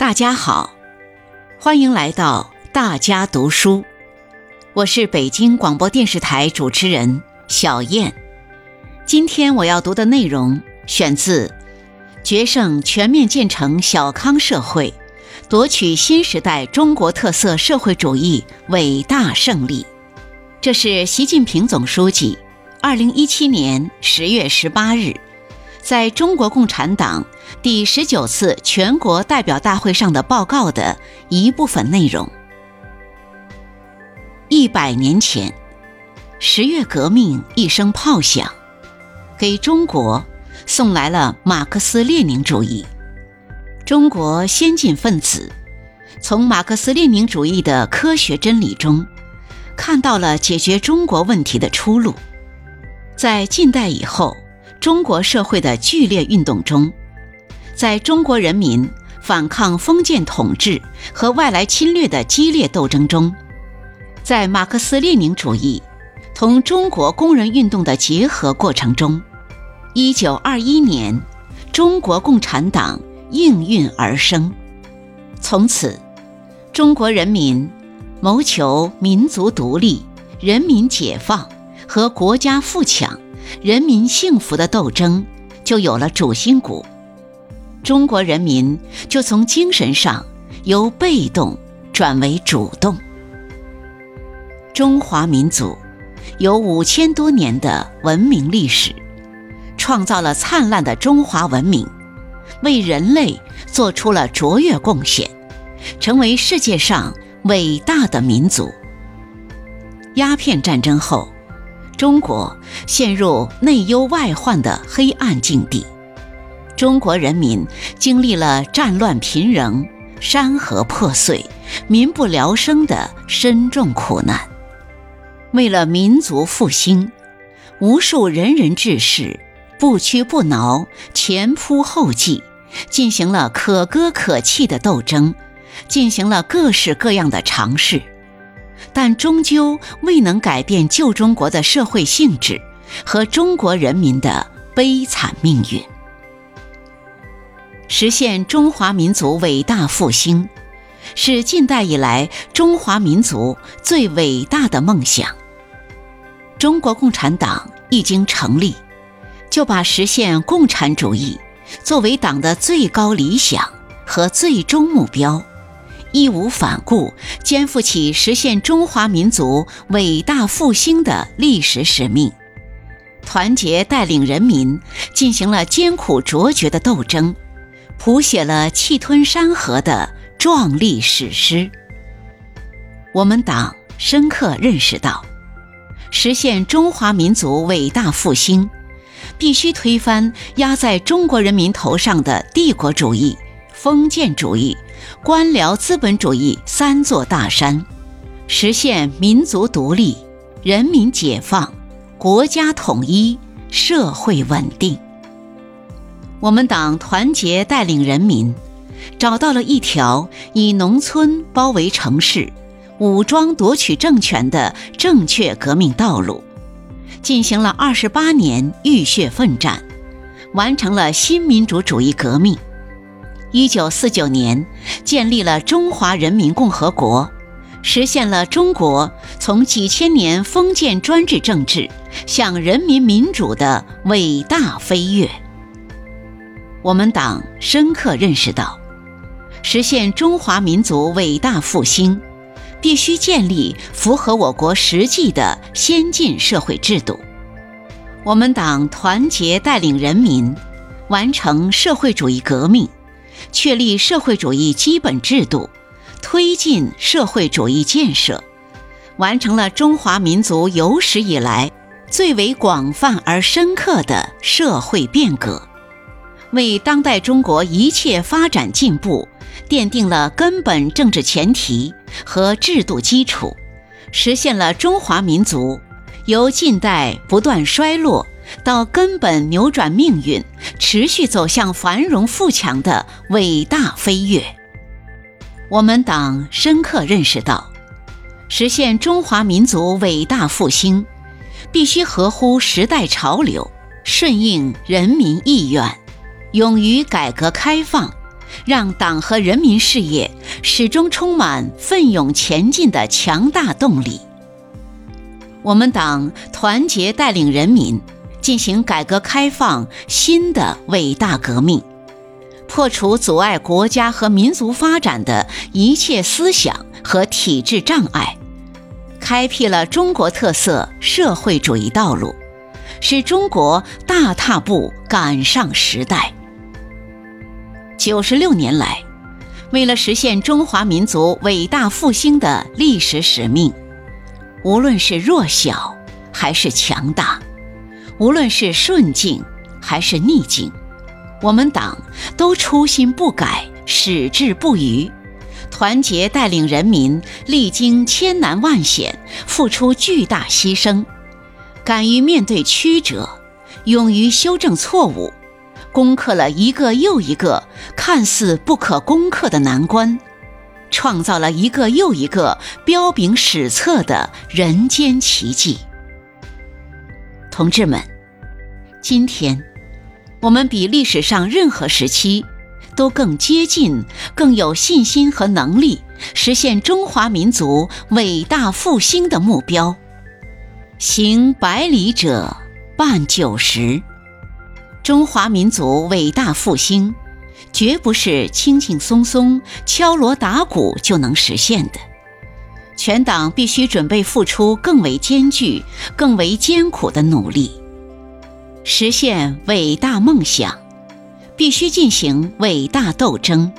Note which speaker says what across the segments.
Speaker 1: 大家好，欢迎来到大家读书。我是北京广播电视台主持人小燕。今天我要读的内容选自《决胜全面建成小康社会，夺取新时代中国特色社会主义伟大胜利》。这是习近平总书记二零一七年十月十八日。在中国共产党第十九次全国代表大会上的报告的一部分内容。一百年前，十月革命一声炮响，给中国送来了马克思列宁主义。中国先进分子从马克思列宁主义的科学真理中，看到了解决中国问题的出路。在近代以后。中国社会的剧烈运动中，在中国人民反抗封建统治和外来侵略的激烈斗争中，在马克思列宁主义同中国工人运动的结合过程中，一九二一年，中国共产党应运而生。从此，中国人民谋求民族独立、人民解放和国家富强。人民幸福的斗争就有了主心骨，中国人民就从精神上由被动转为主动。中华民族有五千多年的文明历史，创造了灿烂的中华文明，为人类做出了卓越贡献，成为世界上伟大的民族。鸦片战争后。中国陷入内忧外患的黑暗境地，中国人民经历了战乱频仍、山河破碎、民不聊生的深重苦难。为了民族复兴，无数仁人志士不屈不挠、前仆后继，进行了可歌可泣的斗争，进行了各式各样的尝试。但终究未能改变旧中国的社会性质和中国人民的悲惨命运。实现中华民族伟大复兴，是近代以来中华民族最伟大的梦想。中国共产党一经成立，就把实现共产主义作为党的最高理想和最终目标。义无反顾，肩负起实现中华民族伟大复兴的历史使命，团结带领人民进行了艰苦卓绝的斗争，谱写了气吞山河的壮丽史诗。我们党深刻认识到，实现中华民族伟大复兴，必须推翻压在中国人民头上的帝国主义、封建主义。官僚资本主义三座大山，实现民族独立、人民解放、国家统一、社会稳定。我们党团结带领人民，找到了一条以农村包围城市、武装夺取政权的正确革命道路，进行了二十八年浴血奋战，完成了新民主主义革命。一九四九年，建立了中华人民共和国，实现了中国从几千年封建专制政治向人民民主的伟大飞跃。我们党深刻认识到，实现中华民族伟大复兴，必须建立符合我国实际的先进社会制度。我们党团结带领人民，完成社会主义革命。确立社会主义基本制度，推进社会主义建设，完成了中华民族有史以来最为广泛而深刻的社会变革，为当代中国一切发展进步奠定了根本政治前提和制度基础，实现了中华民族由近代不断衰落。到根本扭转命运、持续走向繁荣富强的伟大飞跃。我们党深刻认识到，实现中华民族伟大复兴，必须合乎时代潮流，顺应人民意愿，勇于改革开放，让党和人民事业始终充满奋勇前进的强大动力。我们党团结带领人民进行改革开放新的伟大革命，破除阻碍国家和民族发展的一切思想和体制障碍，开辟了中国特色社会主义道路，使中国大踏步赶上时代。九十六年来，为了实现中华民族伟大复兴的历史使命。无论是弱小还是强大，无论是顺境还是逆境，我们党都初心不改，矢志不渝，团结带领人民历经千难万险，付出巨大牺牲，敢于面对曲折，勇于修正错误，攻克了一个又一个看似不可攻克的难关。创造了一个又一个彪炳史册的人间奇迹。同志们，今天我们比历史上任何时期都更接近、更有信心和能力实现中华民族伟大复兴的目标。行百里者半九十，中华民族伟大复兴。绝不是轻轻松松敲锣打鼓就能实现的，全党必须准备付出更为艰巨、更为艰苦的努力。实现伟大梦想，必须进行伟大斗争。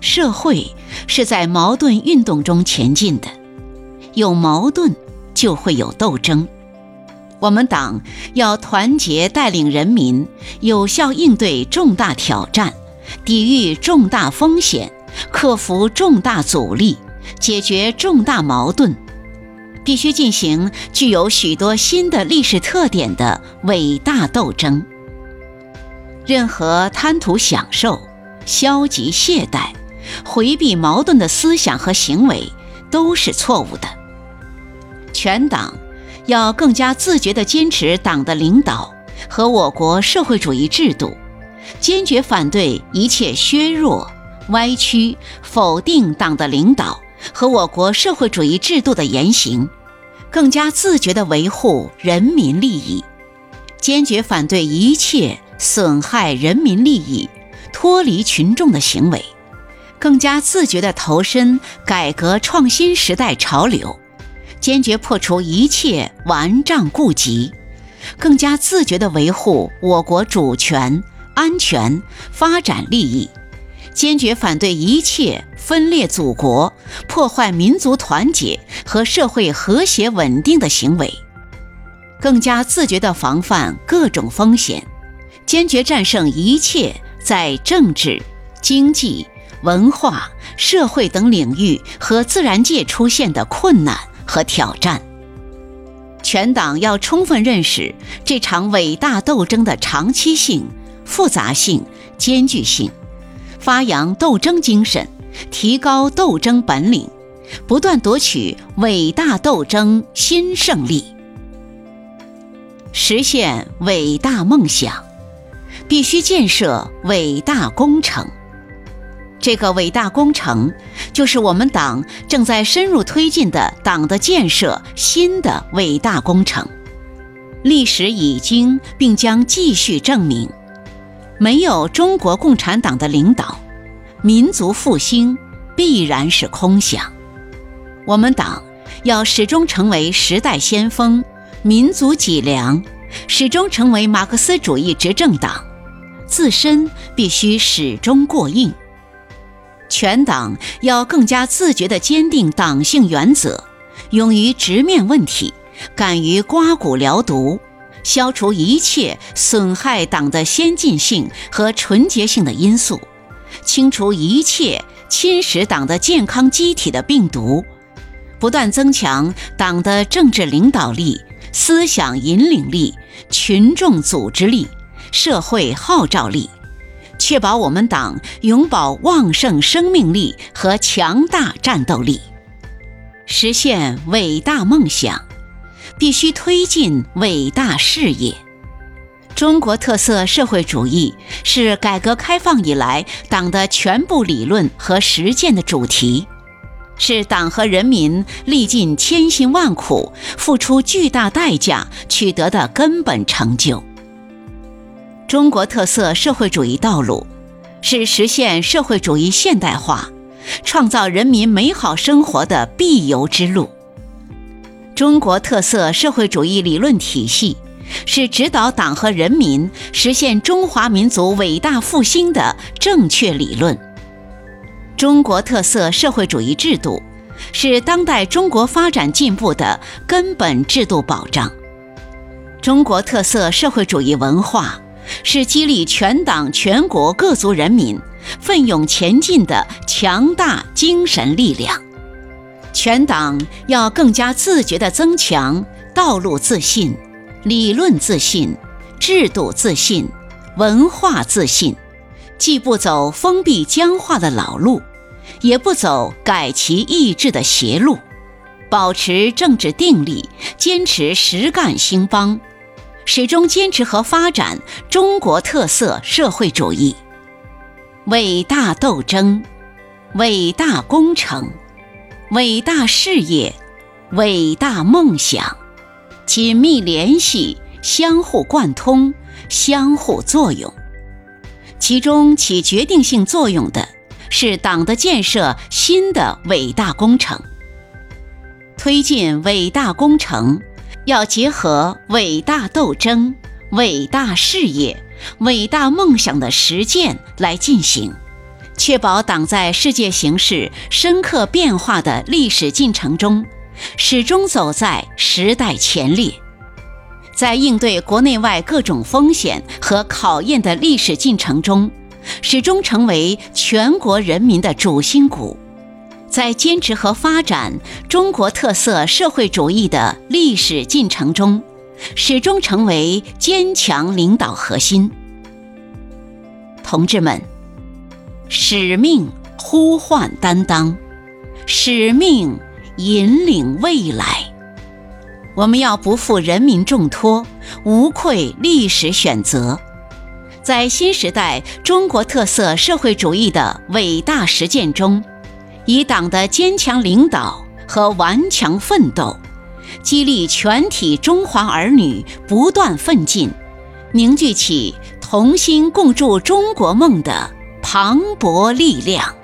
Speaker 1: 社会是在矛盾运动中前进的，有矛盾就会有斗争。我们党要团结带领人民，有效应对重大挑战。抵御重大风险，克服重大阻力，解决重大矛盾，必须进行具有许多新的历史特点的伟大斗争。任何贪图享受、消极懈怠、回避矛盾的思想和行为都是错误的。全党要更加自觉地坚持党的领导和我国社会主义制度。坚决反对一切削弱、歪曲、否定党的领导和我国社会主义制度的言行，更加自觉地维护人民利益，坚决反对一切损害人民利益、脱离群众的行为，更加自觉地投身改革创新时代潮流，坚决破除一切顽瘴痼疾，更加自觉地维护我国主权。安全发展利益，坚决反对一切分裂祖国、破坏民族团结和社会和谐稳定的行为，更加自觉地防范各种风险，坚决战胜一切在政治、经济、文化、社会等领域和自然界出现的困难和挑战。全党要充分认识这场伟大斗争的长期性。复杂性、艰巨性，发扬斗争精神，提高斗争本领，不断夺取伟大斗争新胜利，实现伟大梦想，必须建设伟大工程。这个伟大工程，就是我们党正在深入推进的党的建设新的伟大工程。历史已经并将继续证明。没有中国共产党的领导，民族复兴必然是空想。我们党要始终成为时代先锋、民族脊梁，始终成为马克思主义执政党，自身必须始终过硬。全党要更加自觉地坚定党性原则，勇于直面问题，敢于刮骨疗毒。消除一切损害党的先进性和纯洁性的因素，清除一切侵蚀党的健康机体的病毒，不断增强党的政治领导力、思想引领力、群众组织力、社会号召力，确保我们党永葆旺盛生命力和强大战斗力，实现伟大梦想。必须推进伟大事业，中国特色社会主义是改革开放以来党的全部理论和实践的主题，是党和人民历尽千辛万苦、付出巨大代价取得的根本成就。中国特色社会主义道路是实现社会主义现代化、创造人民美好生活的必由之路。中国特色社会主义理论体系。是指导党和人民实现中华民族伟大复兴的正确理论。中国特色社会主义制度是当代中国发展进步的根本制度保障。中国特色社会主义文化是激励全党全国各族人民奋勇前进的强大精神力量。全党要更加自觉地增强道路自信。理论自信、制度自信、文化自信，既不走封闭僵化的老路，也不走改旗易帜的邪路，保持政治定力，坚持实干兴邦，始终坚持和发展中国特色社会主义。伟大斗争、伟大工程、伟大事业、伟大梦想。紧密联系，相互贯通，相互作用。其中起决定性作用的是党的建设新的伟大工程。推进伟大工程，要结合伟大斗争、伟大事业、伟大梦想的实践来进行，确保党在世界形势深刻变化的历史进程中。始终走在时代前列，在应对国内外各种风险和考验的历史进程中，始终成为全国人民的主心骨；在坚持和发展中国特色社会主义的历史进程中，始终成为坚强领导核心。同志们，使命呼唤担当，使命。引领未来，我们要不负人民重托，无愧历史选择，在新时代中国特色社会主义的伟大实践中，以党的坚强领导和顽强奋斗，激励全体中华儿女不断奋进，凝聚起同心共筑中国梦的磅礴力量。